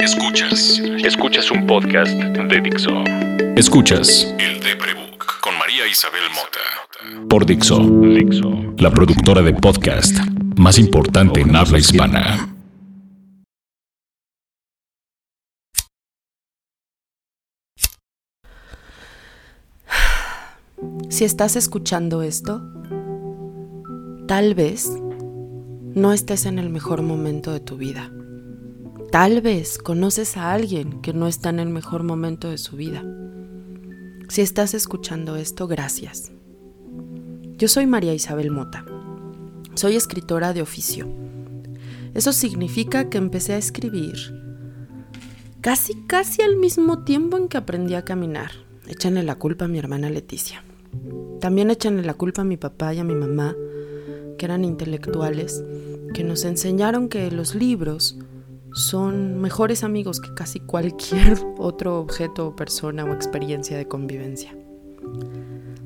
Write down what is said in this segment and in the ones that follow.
Escuchas. Escuchas un podcast de Dixo. Escuchas. El de Prebook con María Isabel Mota. Por Dixo. Dixo. La productora de podcast más importante en habla hispana. Si estás escuchando esto, tal vez no estés en el mejor momento de tu vida. Tal vez conoces a alguien que no está en el mejor momento de su vida. Si estás escuchando esto, gracias. Yo soy María Isabel Mota. Soy escritora de oficio. Eso significa que empecé a escribir casi, casi al mismo tiempo en que aprendí a caminar. Échanle la culpa a mi hermana Leticia. También échanle la culpa a mi papá y a mi mamá, que eran intelectuales, que nos enseñaron que los libros son mejores amigos que casi cualquier otro objeto persona o experiencia de convivencia.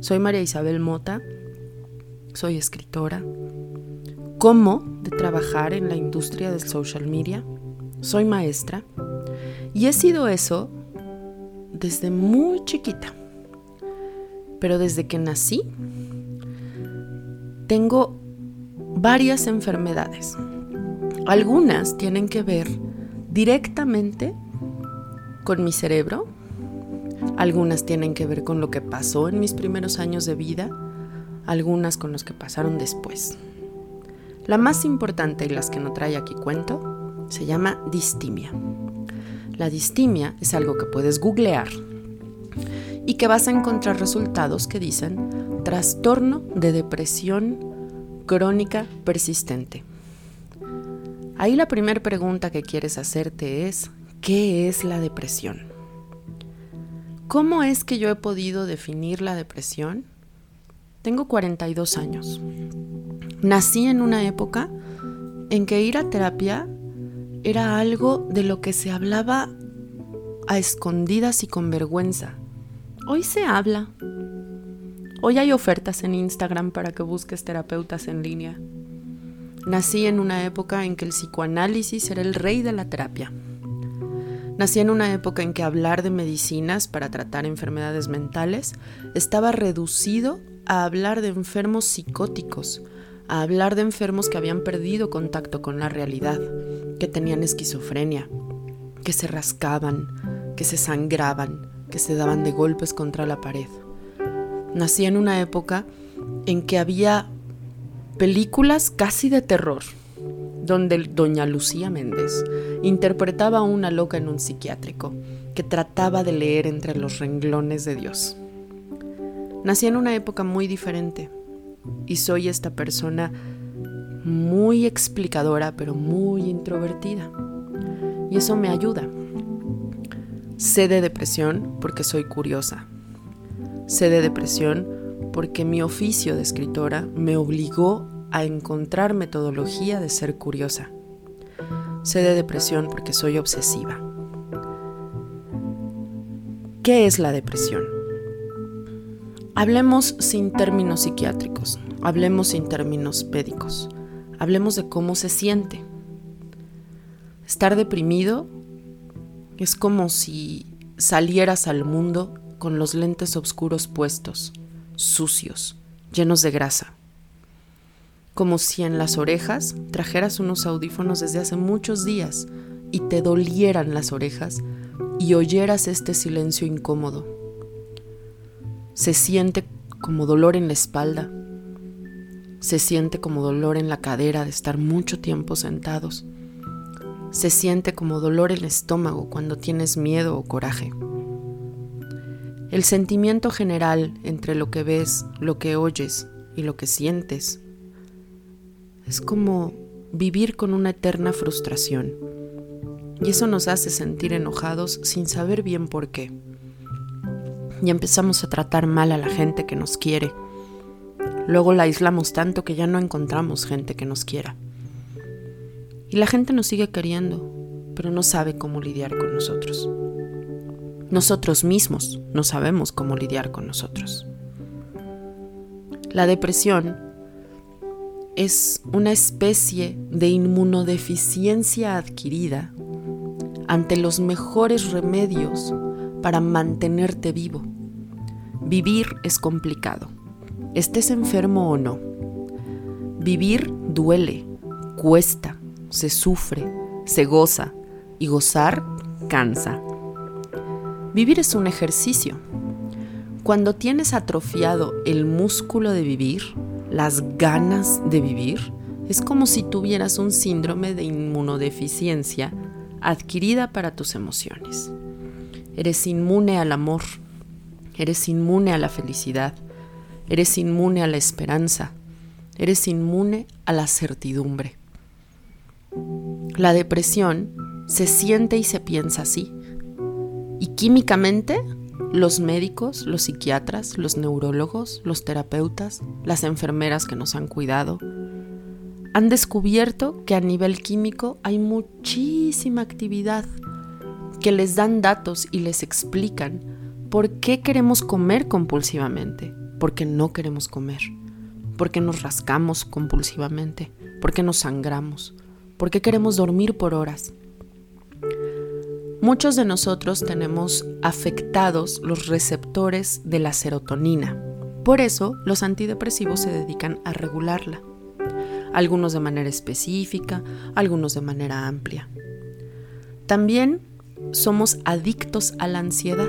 Soy María Isabel Mota, soy escritora, como de trabajar en la industria del social media, soy maestra y he sido eso desde muy chiquita. Pero desde que nací tengo varias enfermedades algunas tienen que ver directamente con mi cerebro, algunas tienen que ver con lo que pasó en mis primeros años de vida, algunas con los que pasaron después. La más importante y las que no trae aquí cuento se llama distimia. La distimia es algo que puedes googlear y que vas a encontrar resultados que dicen trastorno de depresión crónica persistente. Ahí la primera pregunta que quieres hacerte es, ¿qué es la depresión? ¿Cómo es que yo he podido definir la depresión? Tengo 42 años. Nací en una época en que ir a terapia era algo de lo que se hablaba a escondidas y con vergüenza. Hoy se habla. Hoy hay ofertas en Instagram para que busques terapeutas en línea. Nací en una época en que el psicoanálisis era el rey de la terapia. Nací en una época en que hablar de medicinas para tratar enfermedades mentales estaba reducido a hablar de enfermos psicóticos, a hablar de enfermos que habían perdido contacto con la realidad, que tenían esquizofrenia, que se rascaban, que se sangraban, que se daban de golpes contra la pared. Nací en una época en que había películas casi de terror, donde doña Lucía Méndez interpretaba a una loca en un psiquiátrico que trataba de leer entre los renglones de Dios. Nací en una época muy diferente y soy esta persona muy explicadora pero muy introvertida. Y eso me ayuda. Sé de depresión porque soy curiosa. Sé de depresión porque mi oficio de escritora me obligó a encontrar metodología de ser curiosa. Sé de depresión porque soy obsesiva. ¿Qué es la depresión? Hablemos sin términos psiquiátricos, hablemos sin términos pédicos, hablemos de cómo se siente. Estar deprimido es como si salieras al mundo con los lentes oscuros puestos sucios, llenos de grasa. Como si en las orejas trajeras unos audífonos desde hace muchos días y te dolieran las orejas y oyeras este silencio incómodo. Se siente como dolor en la espalda, se siente como dolor en la cadera de estar mucho tiempo sentados, se siente como dolor en el estómago cuando tienes miedo o coraje. El sentimiento general entre lo que ves, lo que oyes y lo que sientes es como vivir con una eterna frustración. Y eso nos hace sentir enojados sin saber bien por qué. Y empezamos a tratar mal a la gente que nos quiere. Luego la aislamos tanto que ya no encontramos gente que nos quiera. Y la gente nos sigue queriendo, pero no sabe cómo lidiar con nosotros. Nosotros mismos no sabemos cómo lidiar con nosotros. La depresión es una especie de inmunodeficiencia adquirida ante los mejores remedios para mantenerte vivo. Vivir es complicado, estés enfermo o no. Vivir duele, cuesta, se sufre, se goza y gozar cansa. Vivir es un ejercicio. Cuando tienes atrofiado el músculo de vivir, las ganas de vivir, es como si tuvieras un síndrome de inmunodeficiencia adquirida para tus emociones. Eres inmune al amor, eres inmune a la felicidad, eres inmune a la esperanza, eres inmune a la certidumbre. La depresión se siente y se piensa así. Y químicamente, los médicos, los psiquiatras, los neurólogos, los terapeutas, las enfermeras que nos han cuidado, han descubierto que a nivel químico hay muchísima actividad que les dan datos y les explican por qué queremos comer compulsivamente, porque no queremos comer, porque nos rascamos compulsivamente, porque nos sangramos, porque queremos dormir por horas. Muchos de nosotros tenemos afectados los receptores de la serotonina. Por eso los antidepresivos se dedican a regularla. Algunos de manera específica, algunos de manera amplia. También somos adictos a la ansiedad.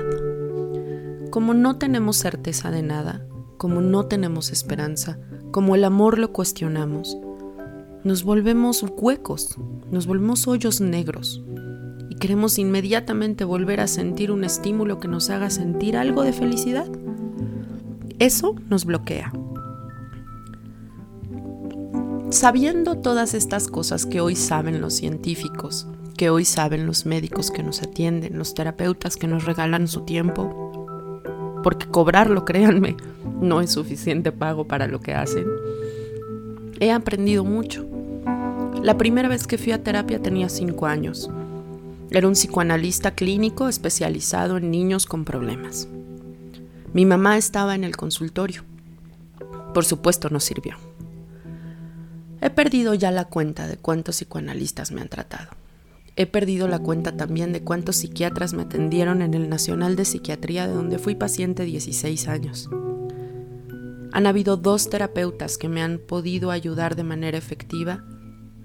Como no tenemos certeza de nada, como no tenemos esperanza, como el amor lo cuestionamos, nos volvemos huecos, nos volvemos hoyos negros queremos inmediatamente volver a sentir un estímulo que nos haga sentir algo de felicidad. Eso nos bloquea. Sabiendo todas estas cosas que hoy saben los científicos, que hoy saben los médicos que nos atienden, los terapeutas que nos regalan su tiempo, porque cobrarlo, créanme, no es suficiente pago para lo que hacen. He aprendido mucho. La primera vez que fui a terapia tenía cinco años. Era un psicoanalista clínico especializado en niños con problemas. Mi mamá estaba en el consultorio. Por supuesto no sirvió. He perdido ya la cuenta de cuántos psicoanalistas me han tratado. He perdido la cuenta también de cuántos psiquiatras me atendieron en el Nacional de Psiquiatría de donde fui paciente 16 años. Han habido dos terapeutas que me han podido ayudar de manera efectiva,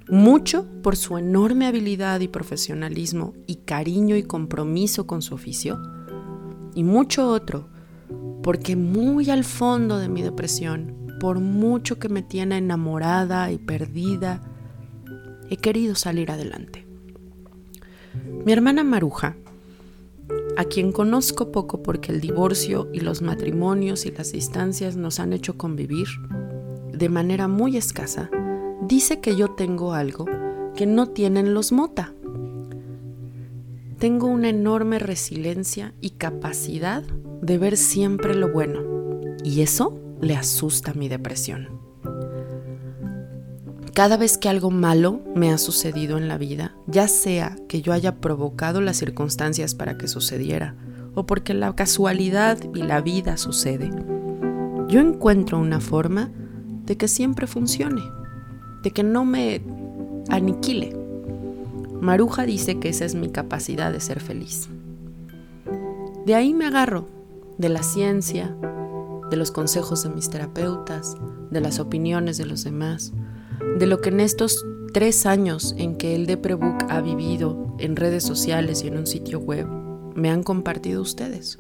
mucho por su enorme habilidad y profesionalismo y cariño y compromiso con su oficio, y mucho otro porque muy al fondo de mi depresión, por mucho que me tiene enamorada y perdida, he querido salir adelante. Mi hermana Maruja, a quien conozco poco porque el divorcio y los matrimonios y las distancias nos han hecho convivir de manera muy escasa, dice que yo tengo algo que no tienen los mota. Tengo una enorme resiliencia y capacidad de ver siempre lo bueno, y eso le asusta mi depresión. Cada vez que algo malo me ha sucedido en la vida, ya sea que yo haya provocado las circunstancias para que sucediera, o porque la casualidad y la vida sucede, yo encuentro una forma de que siempre funcione, de que no me aniquile. Maruja dice que esa es mi capacidad de ser feliz. De ahí me agarro, de la ciencia, de los consejos de mis terapeutas, de las opiniones de los demás, de lo que en estos tres años en que el Deprebook ha vivido en redes sociales y en un sitio web, me han compartido ustedes,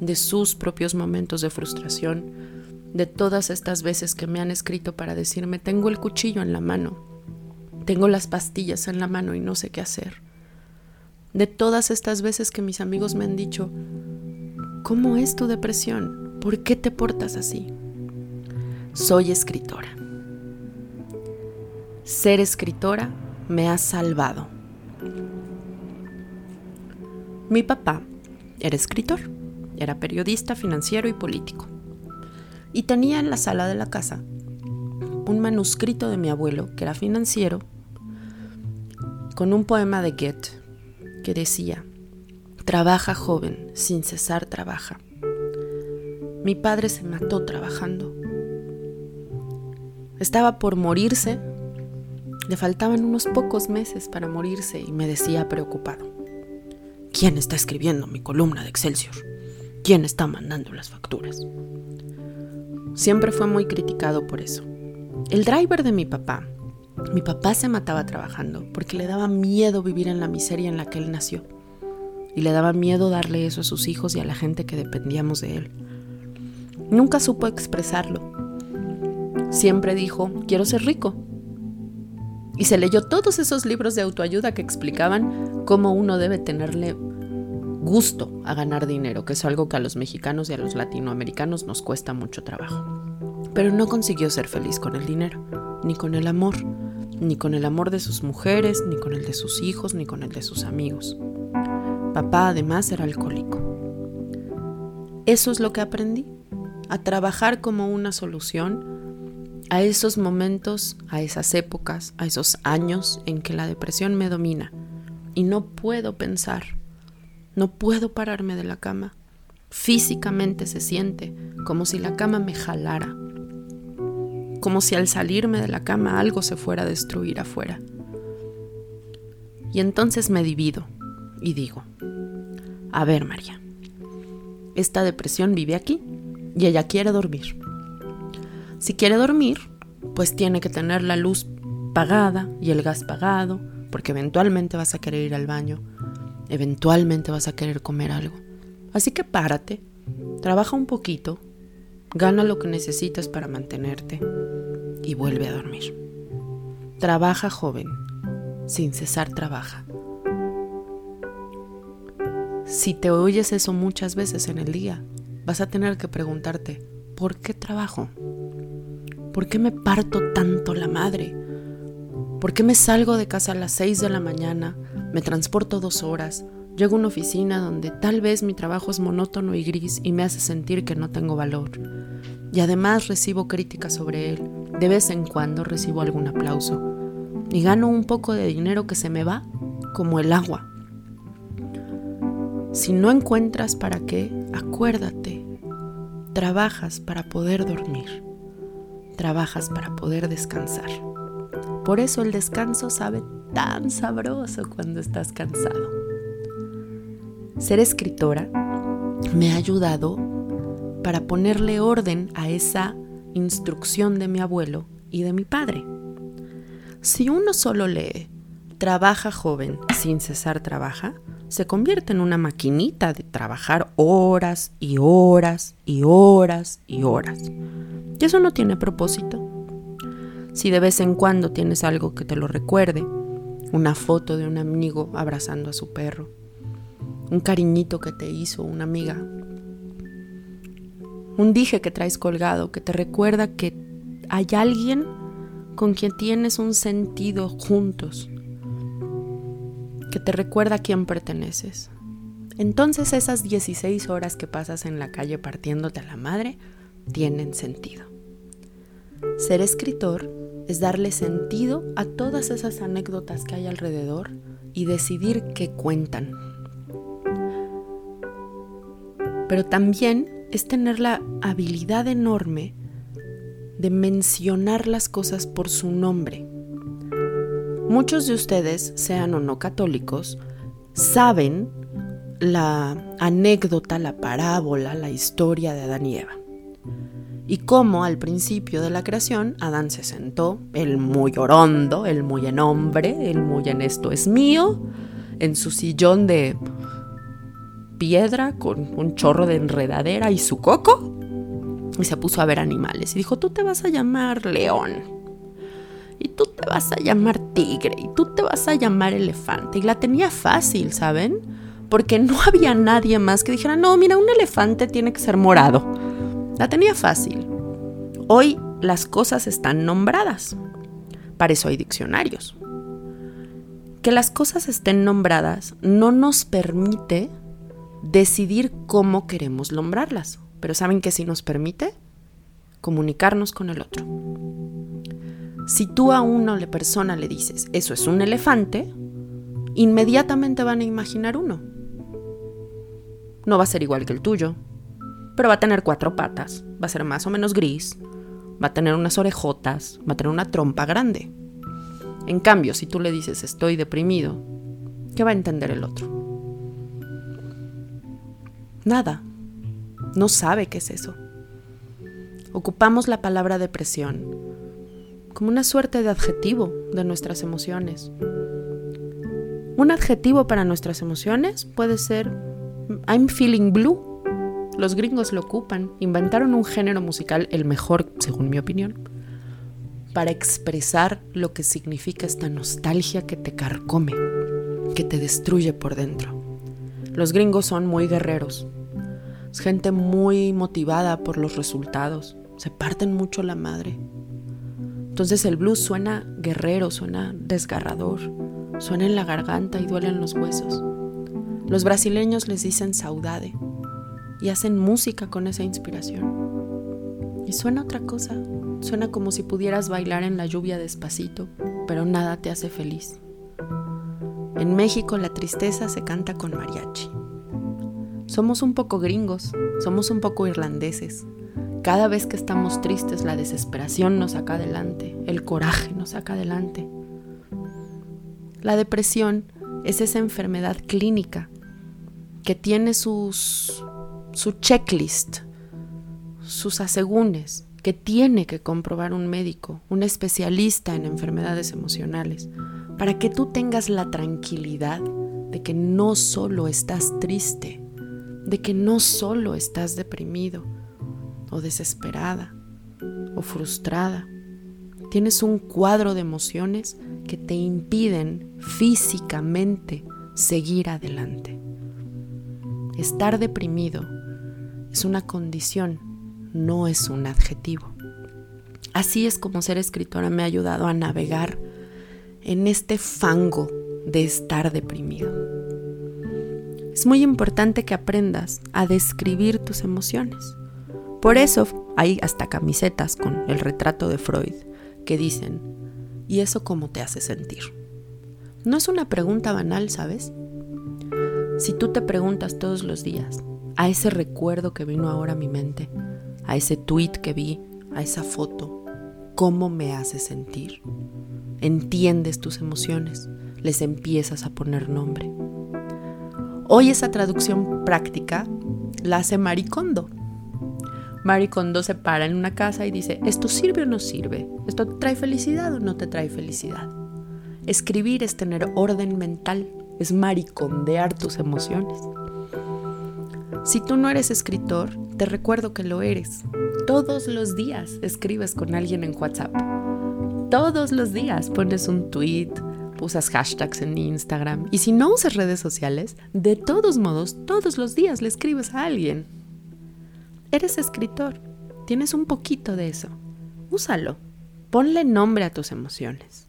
de sus propios momentos de frustración, de todas estas veces que me han escrito para decirme, tengo el cuchillo en la mano, tengo las pastillas en la mano y no sé qué hacer. De todas estas veces que mis amigos me han dicho, ¿cómo es tu depresión? ¿Por qué te portas así? Soy escritora. Ser escritora me ha salvado. Mi papá era escritor, era periodista, financiero y político. Y tenía en la sala de la casa un manuscrito de mi abuelo, que era financiero, con un poema de Goethe que decía, Trabaja joven, sin cesar trabaja. Mi padre se mató trabajando. Estaba por morirse le faltaban unos pocos meses para morirse y me decía preocupado, ¿Quién está escribiendo mi columna de Excelsior? ¿Quién está mandando las facturas? Siempre fue muy criticado por eso. El driver de mi papá, mi papá se mataba trabajando porque le daba miedo vivir en la miseria en la que él nació. Y le daba miedo darle eso a sus hijos y a la gente que dependíamos de él. Nunca supo expresarlo. Siempre dijo, quiero ser rico. Y se leyó todos esos libros de autoayuda que explicaban cómo uno debe tenerle gusto a ganar dinero, que es algo que a los mexicanos y a los latinoamericanos nos cuesta mucho trabajo. Pero no consiguió ser feliz con el dinero, ni con el amor, ni con el amor de sus mujeres, ni con el de sus hijos, ni con el de sus amigos. Papá además era alcohólico. Eso es lo que aprendí, a trabajar como una solución a esos momentos, a esas épocas, a esos años en que la depresión me domina y no puedo pensar no puedo pararme de la cama. Físicamente se siente como si la cama me jalara, como si al salirme de la cama algo se fuera a destruir afuera. Y entonces me divido y digo, a ver María, esta depresión vive aquí y ella quiere dormir. Si quiere dormir, pues tiene que tener la luz pagada y el gas pagado, porque eventualmente vas a querer ir al baño Eventualmente vas a querer comer algo. Así que párate, trabaja un poquito, gana lo que necesitas para mantenerte y vuelve a dormir. Trabaja joven, sin cesar trabaja. Si te oyes eso muchas veces en el día, vas a tener que preguntarte, ¿por qué trabajo? ¿Por qué me parto tanto la madre? ¿Por qué me salgo de casa a las 6 de la mañana me transporto dos horas, llego a una oficina donde tal vez mi trabajo es monótono y gris y me hace sentir que no tengo valor. Y además recibo críticas sobre él, de vez en cuando recibo algún aplauso. Y gano un poco de dinero que se me va como el agua. Si no encuentras para qué, acuérdate, trabajas para poder dormir, trabajas para poder descansar. Por eso el descanso sabe tan sabroso cuando estás cansado. Ser escritora me ha ayudado para ponerle orden a esa instrucción de mi abuelo y de mi padre. Si uno solo lee, trabaja joven, sin cesar trabaja, se convierte en una maquinita de trabajar horas y horas y horas y horas. Y eso no tiene propósito. Si de vez en cuando tienes algo que te lo recuerde, una foto de un amigo abrazando a su perro, un cariñito que te hizo una amiga, un dije que traes colgado que te recuerda que hay alguien con quien tienes un sentido juntos, que te recuerda a quién perteneces. Entonces esas 16 horas que pasas en la calle partiéndote a la madre tienen sentido. Ser escritor es darle sentido a todas esas anécdotas que hay alrededor y decidir qué cuentan. Pero también es tener la habilidad enorme de mencionar las cosas por su nombre. Muchos de ustedes, sean o no católicos, saben la anécdota, la parábola, la historia de Adán y Eva y cómo al principio de la creación Adán se sentó, el muy orondo, el muy en hombre, el muy en esto es mío, en su sillón de piedra con un chorro de enredadera y su coco, y se puso a ver animales. Y dijo, tú te vas a llamar león, y tú te vas a llamar tigre, y tú te vas a llamar elefante, y la tenía fácil, ¿saben? Porque no había nadie más que dijera, no, mira, un elefante tiene que ser morado la tenía fácil. Hoy las cosas están nombradas. Para eso hay diccionarios. Que las cosas estén nombradas no nos permite decidir cómo queremos nombrarlas. Pero ¿saben qué sí nos permite? Comunicarnos con el otro. Si tú a una persona le dices, eso es un elefante, inmediatamente van a imaginar uno. No va a ser igual que el tuyo, pero va a tener cuatro patas, va a ser más o menos gris, va a tener unas orejotas, va a tener una trompa grande. En cambio, si tú le dices estoy deprimido, ¿qué va a entender el otro? Nada. No sabe qué es eso. Ocupamos la palabra depresión como una suerte de adjetivo de nuestras emociones. Un adjetivo para nuestras emociones puede ser I'm feeling blue. Los gringos lo ocupan, inventaron un género musical, el mejor, según mi opinión, para expresar lo que significa esta nostalgia que te carcome, que te destruye por dentro. Los gringos son muy guerreros, es gente muy motivada por los resultados, se parten mucho la madre. Entonces el blues suena guerrero, suena desgarrador, suena en la garganta y duele en los huesos. Los brasileños les dicen saudade y hacen música con esa inspiración. Y suena otra cosa, suena como si pudieras bailar en la lluvia despacito, pero nada te hace feliz. En México la tristeza se canta con mariachi. Somos un poco gringos, somos un poco irlandeses. Cada vez que estamos tristes la desesperación nos saca adelante, el coraje nos saca adelante. La depresión es esa enfermedad clínica que tiene sus, su checklist, sus asegúnes, que tiene que comprobar un médico, un especialista en enfermedades emocionales, para que tú tengas la tranquilidad de que no solo estás triste, de que no solo estás deprimido o desesperada o frustrada. Tienes un cuadro de emociones que te impiden físicamente seguir adelante. Estar deprimido es una condición, no es un adjetivo. Así es como ser escritora me ha ayudado a navegar en este fango de estar deprimido. Es muy importante que aprendas a describir tus emociones. Por eso hay hasta camisetas con el retrato de Freud que dicen, ¿y eso cómo te hace sentir? No es una pregunta banal, ¿sabes? Si tú te preguntas todos los días a ese recuerdo que vino ahora a mi mente, a ese tweet que vi, a esa foto, ¿cómo me hace sentir? Entiendes tus emociones, les empiezas a poner nombre. Hoy esa traducción práctica la hace Maricondo. Maricondo se para en una casa y dice, ¿esto sirve o no sirve? ¿Esto te trae felicidad o no te trae felicidad? Escribir es tener orden mental, es maricondear tus emociones. Si tú no eres escritor, te recuerdo que lo eres. Todos los días escribes con alguien en WhatsApp. Todos los días pones un tweet, usas hashtags en Instagram y si no usas redes sociales, de todos modos, todos los días le escribes a alguien. Eres escritor, tienes un poquito de eso. Úsalo, ponle nombre a tus emociones.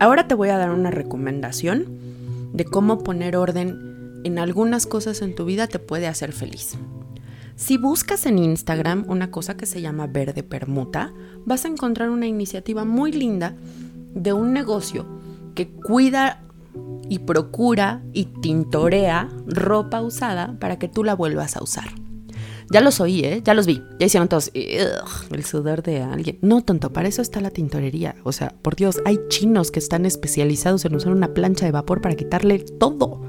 Ahora te voy a dar una recomendación de cómo poner orden en algunas cosas en tu vida te puede hacer feliz. Si buscas en Instagram una cosa que se llama Verde Permuta, vas a encontrar una iniciativa muy linda de un negocio que cuida y procura y tintorea ropa usada para que tú la vuelvas a usar. Ya los oí, ¿eh? Ya los vi. Ya hicieron todos el sudor de alguien. No, tonto, para eso está la tintorería. O sea, por Dios, hay chinos que están especializados en usar una plancha de vapor para quitarle todo.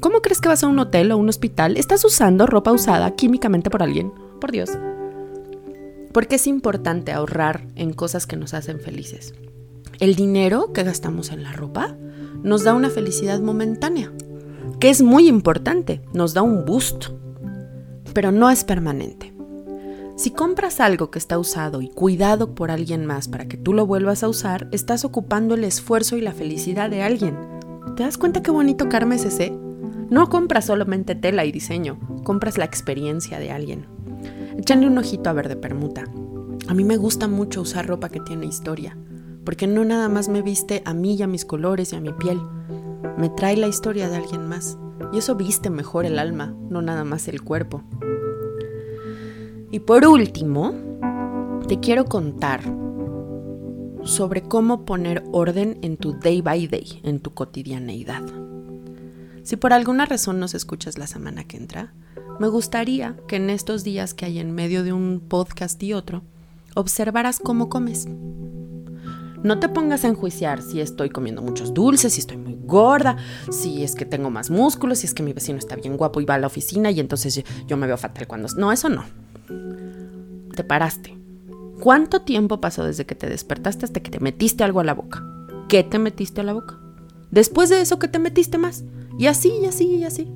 ¿Cómo crees que vas a un hotel o un hospital? ¿Estás usando ropa usada químicamente por alguien? Por Dios. Porque es importante ahorrar en cosas que nos hacen felices. El dinero que gastamos en la ropa nos da una felicidad momentánea, que es muy importante, nos da un boost, pero no es permanente. Si compras algo que está usado y cuidado por alguien más para que tú lo vuelvas a usar, estás ocupando el esfuerzo y la felicidad de alguien. ¿Te das cuenta qué bonito karma es ese? No compras solamente tela y diseño, compras la experiencia de alguien. Échale un ojito a Verde Permuta. A mí me gusta mucho usar ropa que tiene historia, porque no nada más me viste a mí y a mis colores y a mi piel, me trae la historia de alguien más. Y eso viste mejor el alma, no nada más el cuerpo. Y por último, te quiero contar sobre cómo poner orden en tu day by day, en tu cotidianeidad. Si por alguna razón nos escuchas la semana que entra, me gustaría que en estos días que hay en medio de un podcast y otro, observaras cómo comes. No te pongas a enjuiciar si estoy comiendo muchos dulces, si estoy muy gorda, si es que tengo más músculos, si es que mi vecino está bien guapo y va a la oficina y entonces yo me veo fatal cuando... No, eso no. Te paraste. ¿Cuánto tiempo pasó desde que te despertaste hasta que te metiste algo a la boca? ¿Qué te metiste a la boca? Después de eso, ¿qué te metiste más? Y así, y así, y así.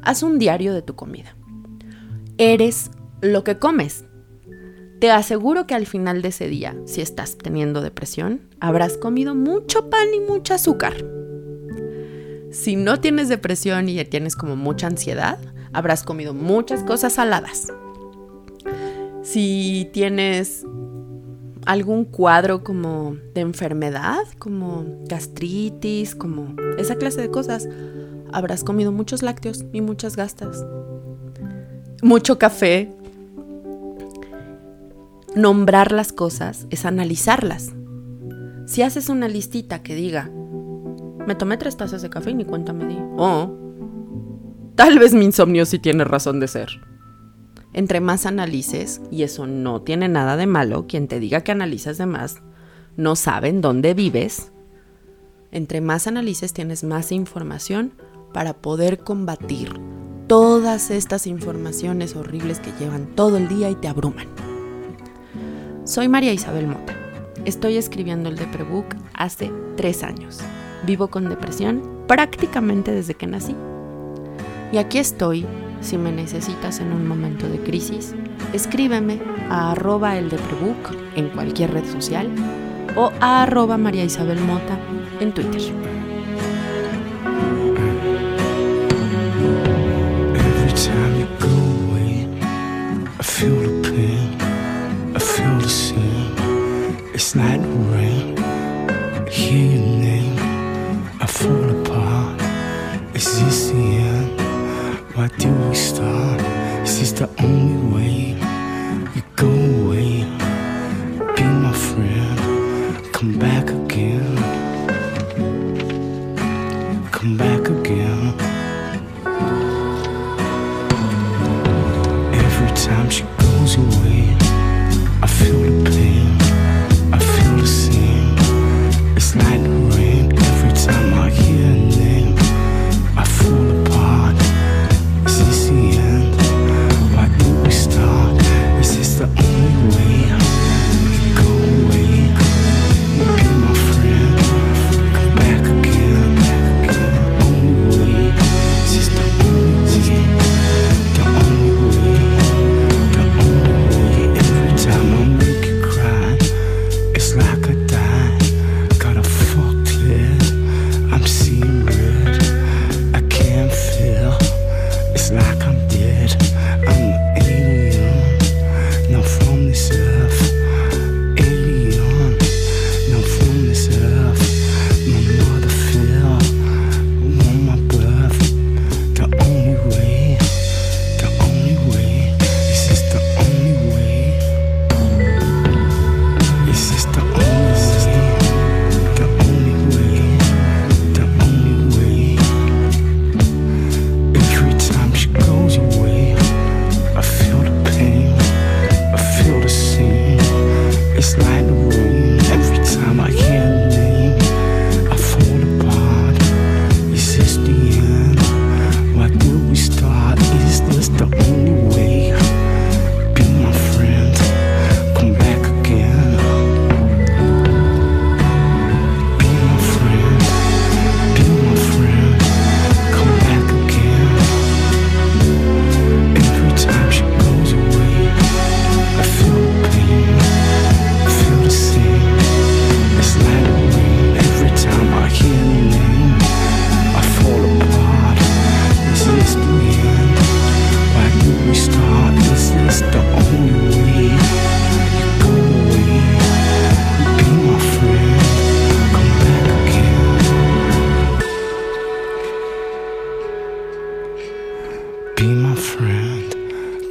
Haz un diario de tu comida. Eres lo que comes. Te aseguro que al final de ese día, si estás teniendo depresión, habrás comido mucho pan y mucho azúcar. Si no tienes depresión y tienes como mucha ansiedad, habrás comido muchas cosas saladas. Si tienes algún cuadro como de enfermedad, como gastritis, como esa clase de cosas, habrás comido muchos lácteos y muchas gastas. Mucho café, Nombrar las cosas es analizarlas. Si haces una listita que diga, me tomé tres tazas de café y ni cuenta me di. Oh, tal vez mi insomnio sí tiene razón de ser. Entre más analices, y eso no tiene nada de malo, quien te diga que analizas de más, no saben dónde vives. Entre más analices tienes más información para poder combatir todas estas informaciones horribles que llevan todo el día y te abruman. Soy María Isabel Mota. Estoy escribiendo el Deprebook hace tres años. Vivo con depresión prácticamente desde que nací. Y aquí estoy, si me necesitas en un momento de crisis, escríbeme a arroba el Deprebook en cualquier red social o a arroba María Isabel Mota en Twitter.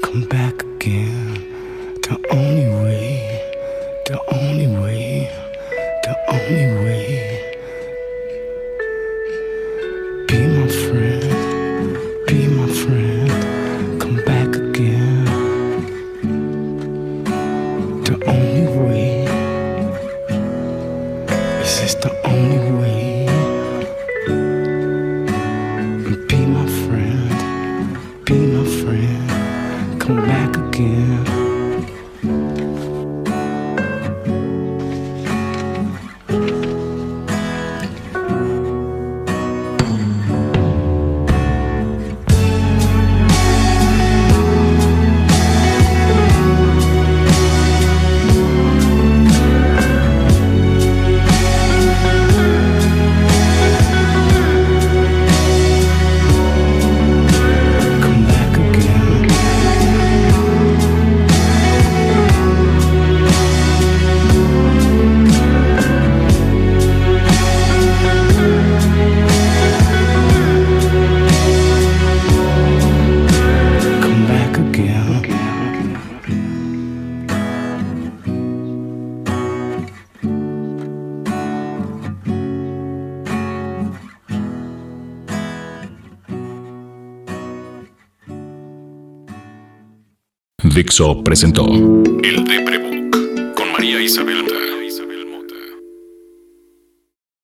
come back again. Dixo presentó